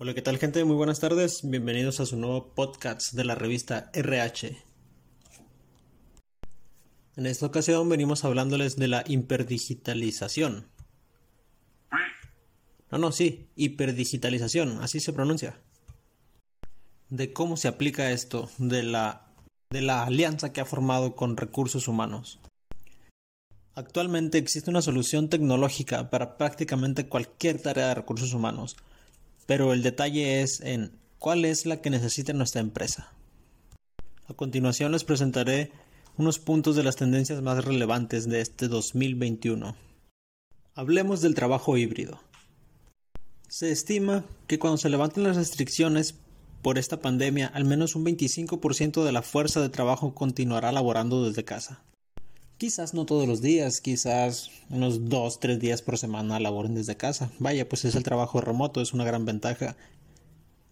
Hola, ¿qué tal gente? Muy buenas tardes. Bienvenidos a su nuevo podcast de la revista RH. En esta ocasión venimos hablándoles de la hiperdigitalización. No, no, sí, hiperdigitalización, así se pronuncia. De cómo se aplica esto, de la, de la alianza que ha formado con recursos humanos. Actualmente existe una solución tecnológica para prácticamente cualquier tarea de recursos humanos pero el detalle es en cuál es la que necesita nuestra empresa. A continuación les presentaré unos puntos de las tendencias más relevantes de este 2021. Hablemos del trabajo híbrido. Se estima que cuando se levanten las restricciones por esta pandemia, al menos un 25% de la fuerza de trabajo continuará laborando desde casa. Quizás no todos los días, quizás unos dos, tres días por semana laboren desde casa. Vaya, pues es el trabajo remoto, es una gran ventaja.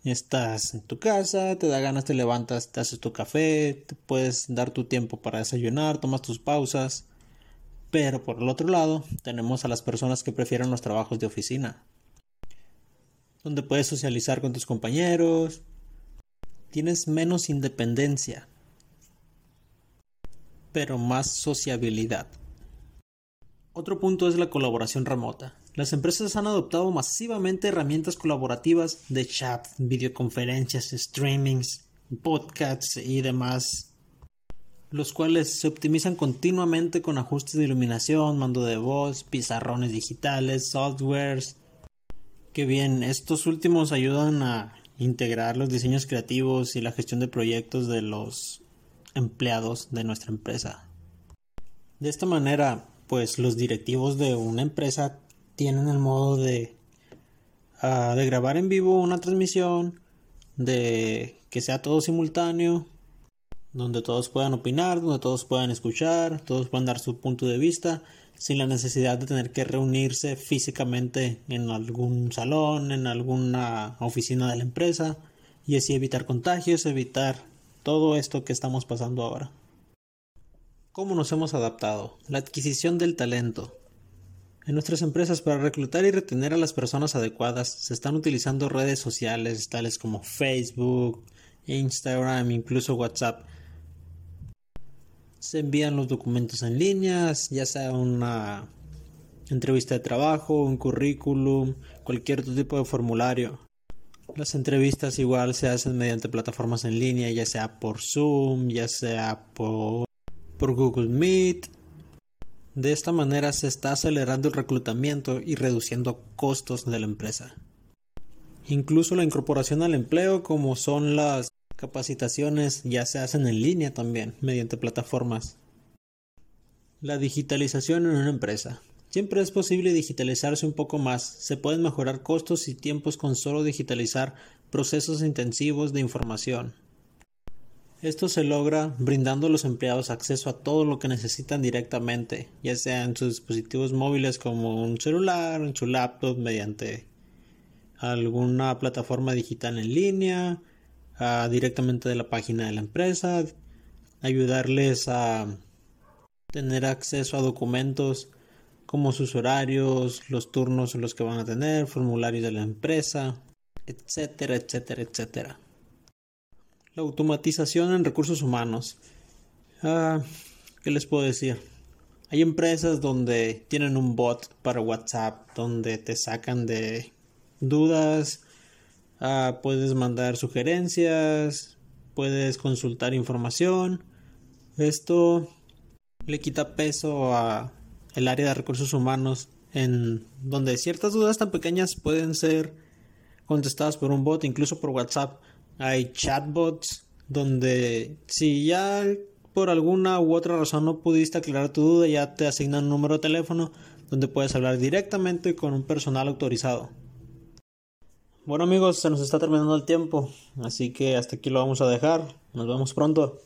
Estás en tu casa, te da ganas, te levantas, te haces tu café, te puedes dar tu tiempo para desayunar, tomas tus pausas. Pero por el otro lado, tenemos a las personas que prefieren los trabajos de oficina, donde puedes socializar con tus compañeros, tienes menos independencia pero más sociabilidad. Otro punto es la colaboración remota. Las empresas han adoptado masivamente herramientas colaborativas de chat, videoconferencias, streamings, podcasts y demás, los cuales se optimizan continuamente con ajustes de iluminación, mando de voz, pizarrones digitales, softwares. Que bien, estos últimos ayudan a integrar los diseños creativos y la gestión de proyectos de los empleados de nuestra empresa. De esta manera, pues los directivos de una empresa tienen el modo de, ah, de grabar en vivo una transmisión, de que sea todo simultáneo, donde todos puedan opinar, donde todos puedan escuchar, todos puedan dar su punto de vista, sin la necesidad de tener que reunirse físicamente en algún salón, en alguna oficina de la empresa, y así evitar contagios, evitar todo esto que estamos pasando ahora. ¿Cómo nos hemos adaptado? La adquisición del talento. En nuestras empresas para reclutar y retener a las personas adecuadas se están utilizando redes sociales tales como Facebook, Instagram, incluso WhatsApp. Se envían los documentos en línea, ya sea una entrevista de trabajo, un currículum, cualquier otro tipo de formulario. Las entrevistas igual se hacen mediante plataformas en línea, ya sea por Zoom, ya sea por, Google Meet. De esta manera se está acelerando el reclutamiento y reduciendo costos de la empresa. Incluso la incorporación al empleo como son las capacitaciones ya se hacen en línea también mediante plataformas. La digitalización en una empresa. Siempre es posible digitalizarse un poco más, se pueden mejorar costos y tiempos con solo digitalizar procesos intensivos de información. Esto se logra brindando a los empleados acceso a todo lo que necesitan directamente, ya sea en sus dispositivos móviles como un celular, en su laptop, mediante alguna plataforma digital en línea, directamente de la página de la empresa, ayudarles a tener acceso a documentos como sus horarios, los turnos en los que van a tener, formularios de la empresa, etcétera, etcétera, etcétera. La automatización en recursos humanos. Ah, ¿Qué les puedo decir? Hay empresas donde tienen un bot para WhatsApp donde te sacan de dudas, ah, puedes mandar sugerencias, puedes consultar información. Esto le quita peso a el área de recursos humanos en donde ciertas dudas tan pequeñas pueden ser contestadas por un bot, incluso por WhatsApp. Hay chatbots donde si ya por alguna u otra razón no pudiste aclarar tu duda, ya te asignan un número de teléfono donde puedes hablar directamente con un personal autorizado. Bueno amigos, se nos está terminando el tiempo, así que hasta aquí lo vamos a dejar. Nos vemos pronto.